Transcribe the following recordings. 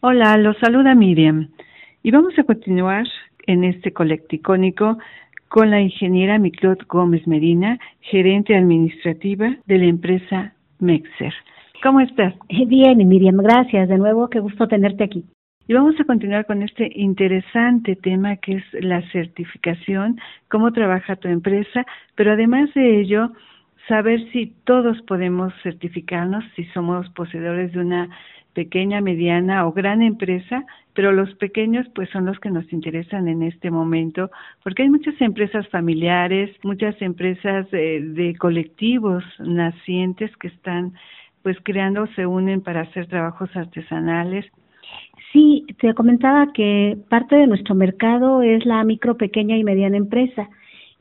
Hola, los saluda Miriam y vamos a continuar en este colecticónico con la ingeniera Miclot Gómez Medina, gerente administrativa de la empresa Mexer. ¿Cómo estás? Bien, Miriam, gracias. De nuevo, qué gusto tenerte aquí. Y vamos a continuar con este interesante tema que es la certificación, cómo trabaja tu empresa, pero además de ello, saber si todos podemos certificarnos, si somos poseedores de una pequeña, mediana o gran empresa, pero los pequeños pues son los que nos interesan en este momento, porque hay muchas empresas familiares, muchas empresas de, colectivos nacientes que están pues creando, se unen para hacer trabajos artesanales. Sí, te comentaba que parte de nuestro mercado es la micro, pequeña y mediana empresa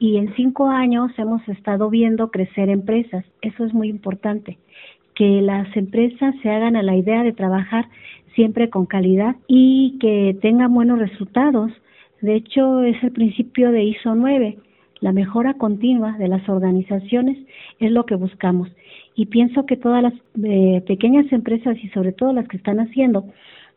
y en cinco años hemos estado viendo crecer empresas. Eso es muy importante que las empresas se hagan a la idea de trabajar siempre con calidad y que tengan buenos resultados. De hecho, es el principio de ISO 9. La mejora continua de las organizaciones es lo que buscamos. Y pienso que todas las eh, pequeñas empresas y sobre todo las que están haciendo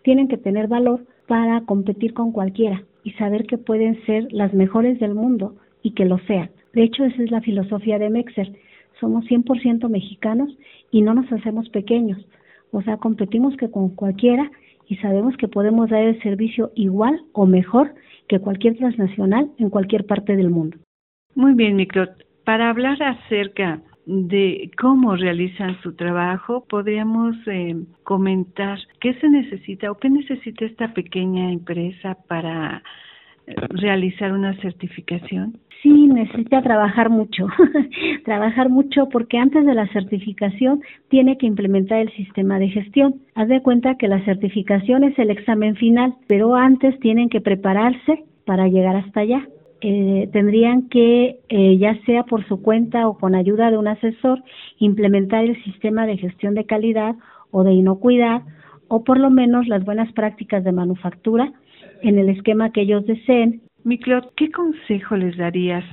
tienen que tener valor para competir con cualquiera y saber que pueden ser las mejores del mundo y que lo sean. De hecho, esa es la filosofía de Mexer somos 100% mexicanos y no nos hacemos pequeños. O sea, competimos que con cualquiera y sabemos que podemos dar el servicio igual o mejor que cualquier transnacional en cualquier parte del mundo. Muy bien, Micro. Para hablar acerca de cómo realizan su trabajo, podríamos eh, comentar qué se necesita o qué necesita esta pequeña empresa para eh, realizar una certificación sí necesita trabajar mucho, trabajar mucho porque antes de la certificación tiene que implementar el sistema de gestión. Haz de cuenta que la certificación es el examen final, pero antes tienen que prepararse para llegar hasta allá. Eh, tendrían que, eh, ya sea por su cuenta o con ayuda de un asesor, implementar el sistema de gestión de calidad o de inocuidad o por lo menos las buenas prácticas de manufactura en el esquema que ellos deseen Miclot, ¿qué consejo les darías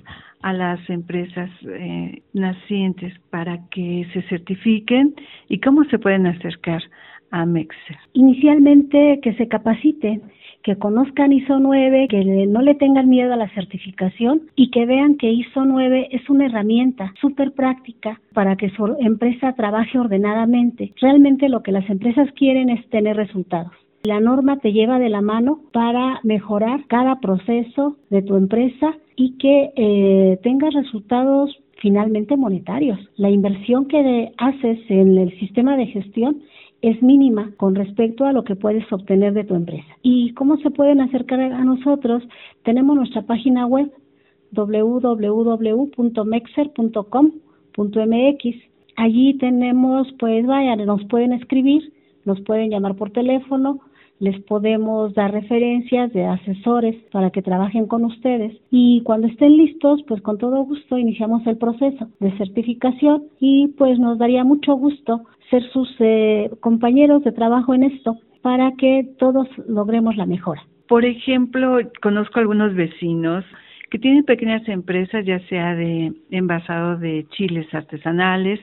a las empresas eh, nacientes para que se certifiquen y cómo se pueden acercar a Mexer? Inicialmente que se capaciten, que conozcan ISO 9, que no le tengan miedo a la certificación y que vean que ISO 9 es una herramienta súper práctica para que su empresa trabaje ordenadamente. Realmente lo que las empresas quieren es tener resultados. La norma te lleva de la mano para mejorar cada proceso de tu empresa y que eh, tengas resultados finalmente monetarios. La inversión que haces en el sistema de gestión es mínima con respecto a lo que puedes obtener de tu empresa. ¿Y cómo se pueden acercar a nosotros? Tenemos nuestra página web www.mexer.com.mx. Allí tenemos, pues vayan, nos pueden escribir, nos pueden llamar por teléfono, les podemos dar referencias de asesores para que trabajen con ustedes y cuando estén listos, pues con todo gusto iniciamos el proceso de certificación y pues nos daría mucho gusto ser sus eh, compañeros de trabajo en esto para que todos logremos la mejora. Por ejemplo, conozco algunos vecinos que tienen pequeñas empresas, ya sea de envasado de chiles artesanales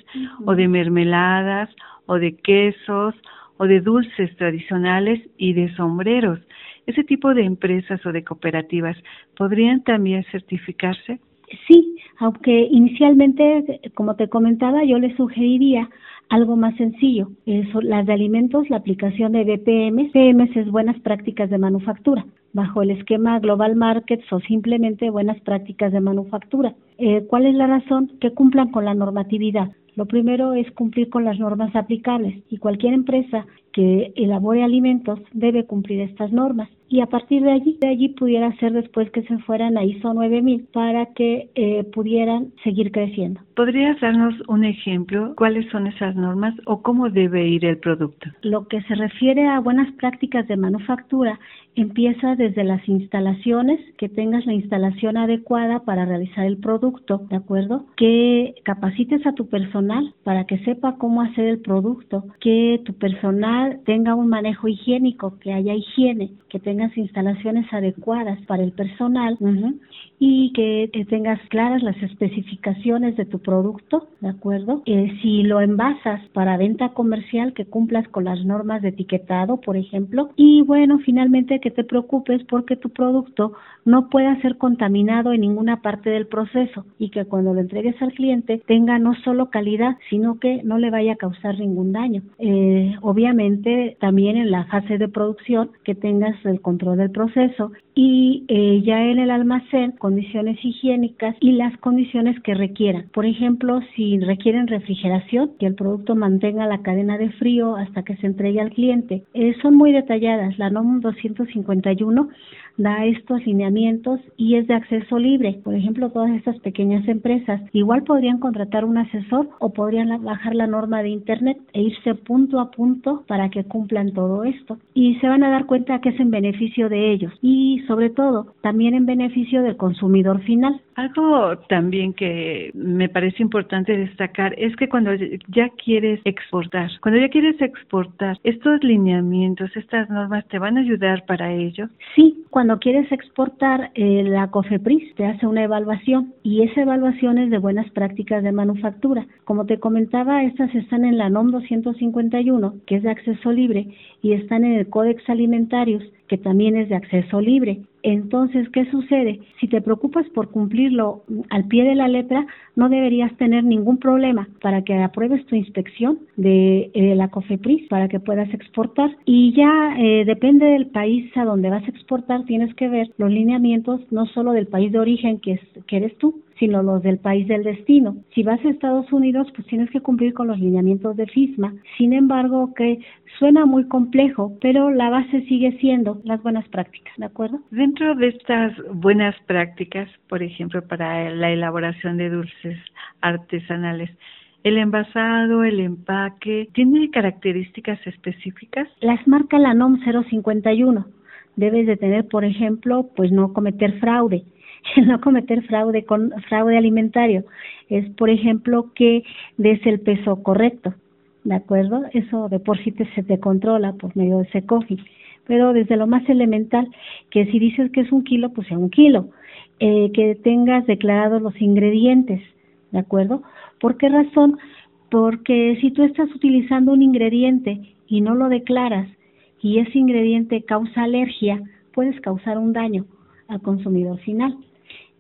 o de mermeladas o de quesos o de dulces tradicionales y de sombreros. ¿Ese tipo de empresas o de cooperativas podrían también certificarse? Sí, aunque inicialmente, como te comentaba, yo les sugeriría algo más sencillo. las de alimentos, la aplicación de BPM. BPM es buenas prácticas de manufactura, bajo el esquema Global Markets o simplemente buenas prácticas de manufactura. Eh, ¿Cuál es la razón? Que cumplan con la normatividad. Lo primero es cumplir con las normas aplicables y cualquier empresa que elabore alimentos debe cumplir estas normas y a partir de allí, de allí pudiera ser después que se fueran a ISO 9000 para que eh, pudieran seguir creciendo. ¿Podrías darnos un ejemplo? ¿Cuáles son esas normas o cómo debe ir el producto? Lo que se refiere a buenas prácticas de manufactura empieza desde las instalaciones, que tengas la instalación adecuada para realizar el producto, ¿de acuerdo? Que capacites a tu personal para que sepa cómo hacer el producto, que tu personal tenga un manejo higiénico, que haya higiene, que tengas instalaciones adecuadas para el personal y que tengas claras las especificaciones de tu producto, ¿de acuerdo? Eh, si lo envasas para venta comercial, que cumplas con las normas de etiquetado, por ejemplo. Y bueno, finalmente que te preocupes porque tu producto no pueda ser contaminado en ninguna parte del proceso y que cuando lo entregues al cliente tenga no solo calidad, sino que no le vaya a causar ningún daño. Eh, obviamente también en la fase de producción que tengas el control del proceso y eh, ya en el almacén condiciones higiénicas y las condiciones que requieran. Por ejemplo, si requieren refrigeración, que el producto mantenga la cadena de frío hasta que se entregue al cliente. Eh, son muy detalladas. La NOM 251 ¿no? Da estos lineamientos y es de acceso libre. Por ejemplo, todas estas pequeñas empresas igual podrían contratar un asesor o podrían bajar la norma de Internet e irse punto a punto para que cumplan todo esto. Y se van a dar cuenta que es en beneficio de ellos y sobre todo también en beneficio del consumidor final. Algo también que me parece importante destacar es que cuando ya quieres exportar, cuando ya quieres exportar, estos lineamientos, estas normas te van a ayudar para ello. Sí, cuando quieres exportar, eh, la COFEPRIS te hace una evaluación y esa evaluación es de buenas prácticas de manufactura. Como te comentaba, estas están en la NOM 251, que es de acceso libre, y están en el Códex Alimentarios, que también es de acceso libre. Entonces, ¿qué sucede? Si te preocupas por cumplirlo al pie de la letra, no deberías tener ningún problema para que apruebes tu inspección de eh, la COFEPRIS para que puedas exportar. Y ya eh, depende del país a donde vas a exportar, tienes que ver los lineamientos no solo del país de origen que, es, que eres tú, sino los del país del destino. Si vas a Estados Unidos, pues tienes que cumplir con los lineamientos de FISMA. Sin embargo, que suena muy complejo, pero la base sigue siendo las buenas prácticas, ¿de acuerdo? Dentro de estas buenas prácticas, por ejemplo, para la elaboración de dulces artesanales, ¿El envasado, el empaque, tiene características específicas? Las marca la NOM 051. Debes de tener, por ejemplo, pues no cometer fraude no cometer fraude con fraude alimentario. Es por ejemplo que des el peso correcto de acuerdo eso de por sí te, se te controla por medio de ese coffee pero desde lo más elemental que si dices que es un kilo pues sea un kilo. Eh, que tengas declarados los ingredientes de acuerdo por qué razón porque si tú estás utilizando un ingrediente y no lo declaras y ese ingrediente causa alergia puedes causar un daño al consumidor final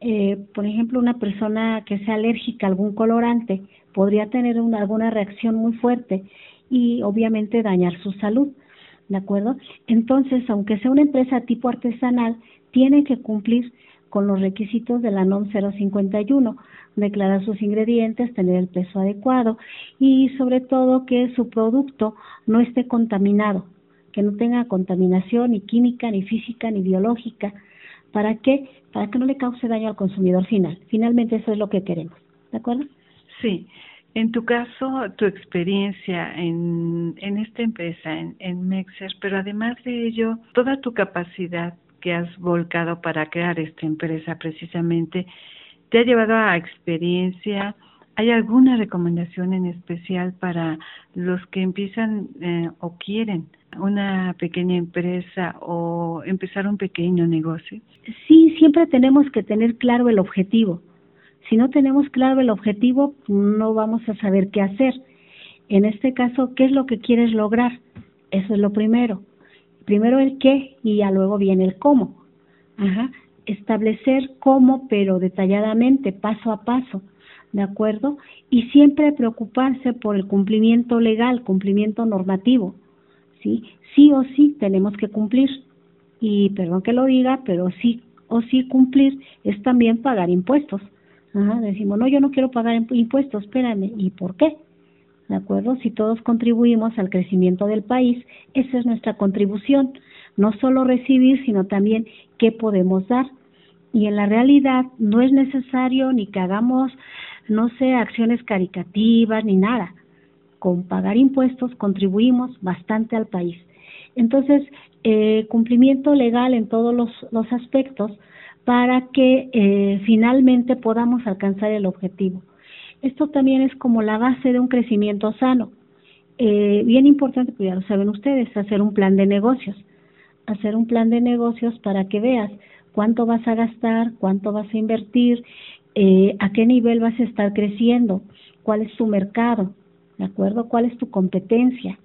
eh, por ejemplo, una persona que sea alérgica a algún colorante podría tener una, alguna reacción muy fuerte y obviamente dañar su salud, ¿de acuerdo? Entonces, aunque sea una empresa tipo artesanal, tiene que cumplir con los requisitos de la NOM 051, declarar sus ingredientes, tener el peso adecuado y sobre todo que su producto no esté contaminado, que no tenga contaminación ni química, ni física, ni biológica, ¿Para qué? Para que no le cause daño al consumidor final. Finalmente eso es lo que queremos. ¿De acuerdo? Sí. En tu caso, tu experiencia en, en esta empresa, en, en Mexer, pero además de ello, toda tu capacidad que has volcado para crear esta empresa precisamente, te ha llevado a experiencia. ¿Hay alguna recomendación en especial para los que empiezan eh, o quieren una pequeña empresa o empezar un pequeño negocio? Sí, siempre tenemos que tener claro el objetivo. Si no tenemos claro el objetivo, no vamos a saber qué hacer. En este caso, ¿qué es lo que quieres lograr? Eso es lo primero. Primero el qué y ya luego viene el cómo. Ajá. Establecer cómo, pero detalladamente, paso a paso. ¿De acuerdo? Y siempre preocuparse por el cumplimiento legal, cumplimiento normativo. ¿sí? Sí o sí tenemos que cumplir. Y perdón que lo diga, pero sí o sí cumplir es también pagar impuestos. Ajá, decimos, no, yo no quiero pagar impuestos, espérame, ¿y por qué? ¿De acuerdo? Si todos contribuimos al crecimiento del país, esa es nuestra contribución. No solo recibir, sino también qué podemos dar. Y en la realidad no es necesario ni que hagamos, no sé, acciones caricativas ni nada. Con pagar impuestos contribuimos bastante al país. Entonces, eh, cumplimiento legal en todos los, aspectos para que eh, finalmente podamos alcanzar el objetivo. Esto también es como la base de un crecimiento sano. Eh, bien importante, pues ya lo saben ustedes, hacer un plan de negocios. Hacer un plan de negocios para que veas cuánto vas a gastar, cuánto vas a invertir, eh, a qué nivel vas a estar creciendo, cuál es tu mercado, ¿de acuerdo? ¿Cuál es tu competencia?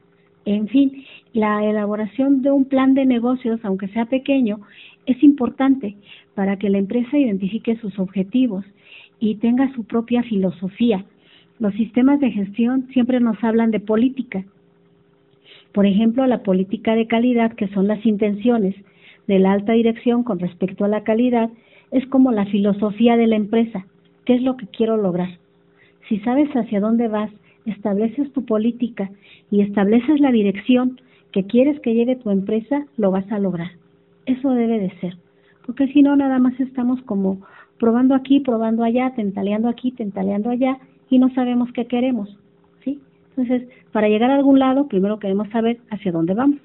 En fin, la elaboración de un plan de negocios, aunque sea pequeño, es importante para que la empresa identifique sus objetivos y tenga su propia filosofía. Los sistemas de gestión siempre nos hablan de política. Por ejemplo, la política de calidad, que son las intenciones de la alta dirección con respecto a la calidad, es como la filosofía de la empresa. ¿Qué es lo que quiero lograr? Si sabes hacia dónde vas, estableces tu política y estableces la dirección que quieres que lleve tu empresa, lo vas a lograr. Eso debe de ser. Porque si no, nada más estamos como probando aquí, probando allá, tentaleando aquí, tentaleando allá y no sabemos qué queremos, ¿sí? Entonces, para llegar a algún lado, primero queremos saber hacia dónde vamos.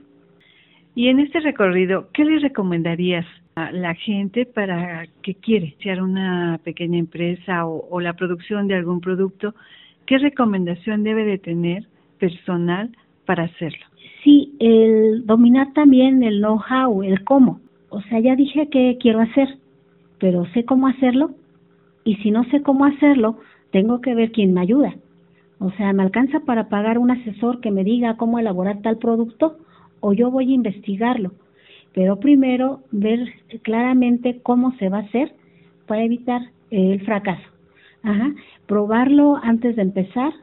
Y en este recorrido, ¿qué le recomendarías a la gente para que quiere iniciar una pequeña empresa o, la producción de algún producto? ¿Qué recomendación debe de tener personal para hacerlo? Sí, el dominar también el know-how, el cómo. O sea, ya dije qué quiero hacer, pero sé cómo hacerlo y si no sé cómo hacerlo, tengo que ver quién me ayuda. O sea, ¿me alcanza para pagar un asesor que me diga cómo elaborar tal producto o yo voy a investigarlo? Pero primero ver claramente cómo se va a hacer para evitar el fracaso. Ajá. Probarlo antes de empezar,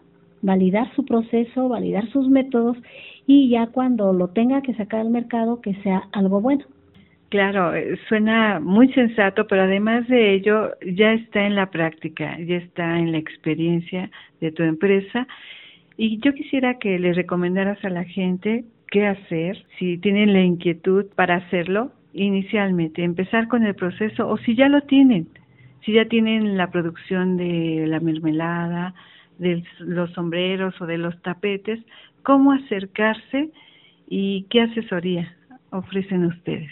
validar su proceso, validar sus métodos y ya cuando lo tenga que sacar al mercado que sea algo bueno. Claro, eh, suena muy sensato, pero además de ello ya está en la práctica, ya está en la experiencia de tu empresa. Y yo quisiera que le recomendaras a la gente qué hacer, si tienen la inquietud para hacerlo inicialmente, empezar con el proceso o si ya lo tienen, si ya tienen la producción de la mermelada, de los sombreros o de los tapetes, cómo acercarse y qué asesoría ofrecen ustedes.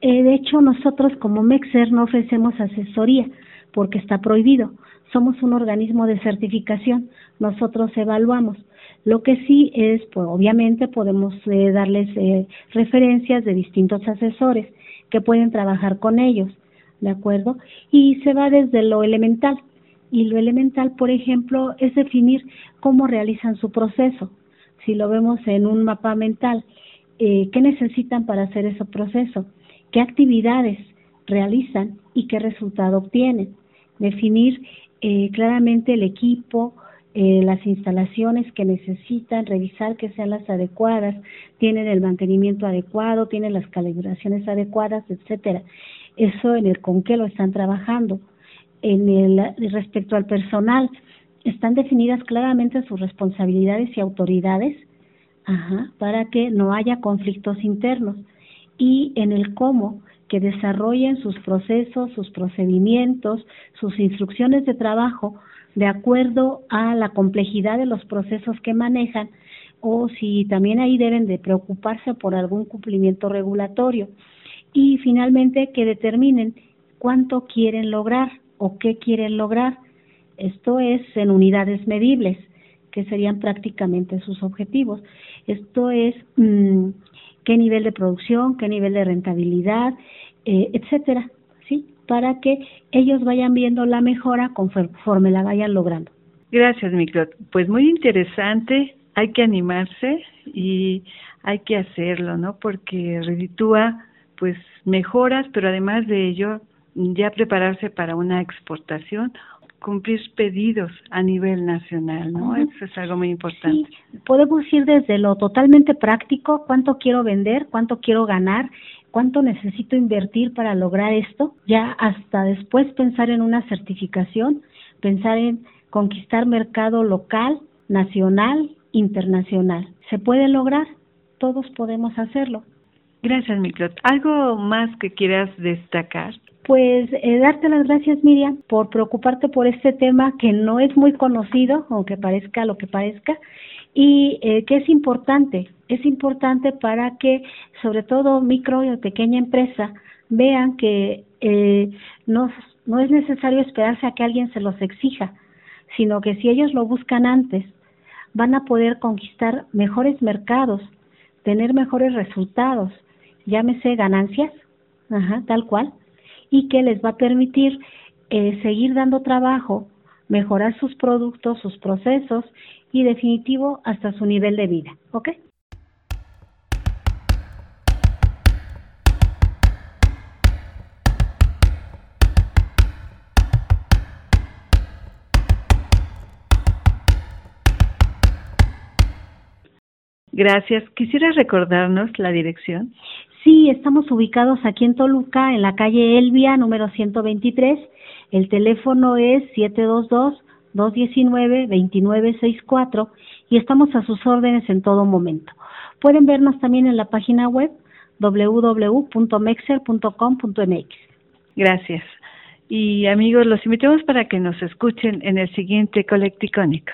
Eh, de hecho, nosotros como Mexer no ofrecemos asesoría porque está prohibido. Somos un organismo de certificación. Nosotros evaluamos. Lo que sí es, pues, obviamente, podemos eh, darles eh, referencias de distintos asesores que pueden trabajar con ellos, ¿de acuerdo? Y se va desde lo elemental. Y lo elemental, por ejemplo, es definir cómo realizan su proceso. Si lo vemos en un mapa mental, ¿qué necesitan para hacer ese proceso? qué actividades realizan y qué resultado obtienen. Definir eh, claramente el equipo, eh, las instalaciones que necesitan, revisar que sean las adecuadas, tienen el mantenimiento adecuado, tienen las calibraciones adecuadas, etcétera. Eso en el con qué lo están trabajando. En el respecto al personal, están definidas claramente sus responsabilidades y autoridades ajá, para que no haya conflictos internos y en el cómo que desarrollen sus procesos, sus procedimientos, sus instrucciones de trabajo de acuerdo a la complejidad de los procesos que manejan o si también ahí deben de preocuparse por algún cumplimiento regulatorio. Y finalmente que determinen cuánto quieren lograr o qué quieren lograr. Esto es en unidades medibles, que serían prácticamente sus objetivos. Esto es mm, qué nivel de producción, qué nivel de rentabilidad, eh, etcétera. Para que ellos vayan viendo la mejora conforme la vayan logrando. Gracias, Microt. Pues muy interesante, hay que animarse y hay que hacerlo, ¿no? Porque reditúa pues mejoras, pero además de ello ya prepararse para una exportación cumplir pedidos a nivel nacional, ¿no? Eso es algo muy importante. Sí, podemos ir desde lo totalmente práctico, cuánto quiero vender, cuánto quiero ganar, cuánto necesito invertir para lograr esto, ya hasta después pensar en una certificación, pensar en conquistar mercado local, nacional internacional. ¿Se puede lograr? Todos podemos hacerlo. Gracias, Microt. ¿Algo más que quieras destacar? Pues eh, darte las gracias, Miriam, por preocuparte por este tema que no es muy conocido, aunque parezca lo que parezca, y eh, que es importante. Es importante para que, sobre todo, micro y pequeña empresa vean que eh, no, no es necesario esperarse a que alguien se los exija, sino que si ellos lo buscan antes, van a poder conquistar mejores mercados, tener mejores resultados, llámese ganancias, ajá, tal cual, y que les va a permitir eh, seguir dando trabajo, mejorar sus productos, sus procesos y definitivo hasta su nivel de vida, ¿ok? Gracias. ¿Quisiera recordarnos la dirección? Sí, estamos ubicados aquí en Toluca, en la calle Elvia, número 123. El teléfono es 722-219-2964 y estamos a sus órdenes en todo momento. Pueden vernos también en la página web www.mexer.com.mx. Gracias. Y amigos, los invitamos para que nos escuchen en el siguiente Colecticónico.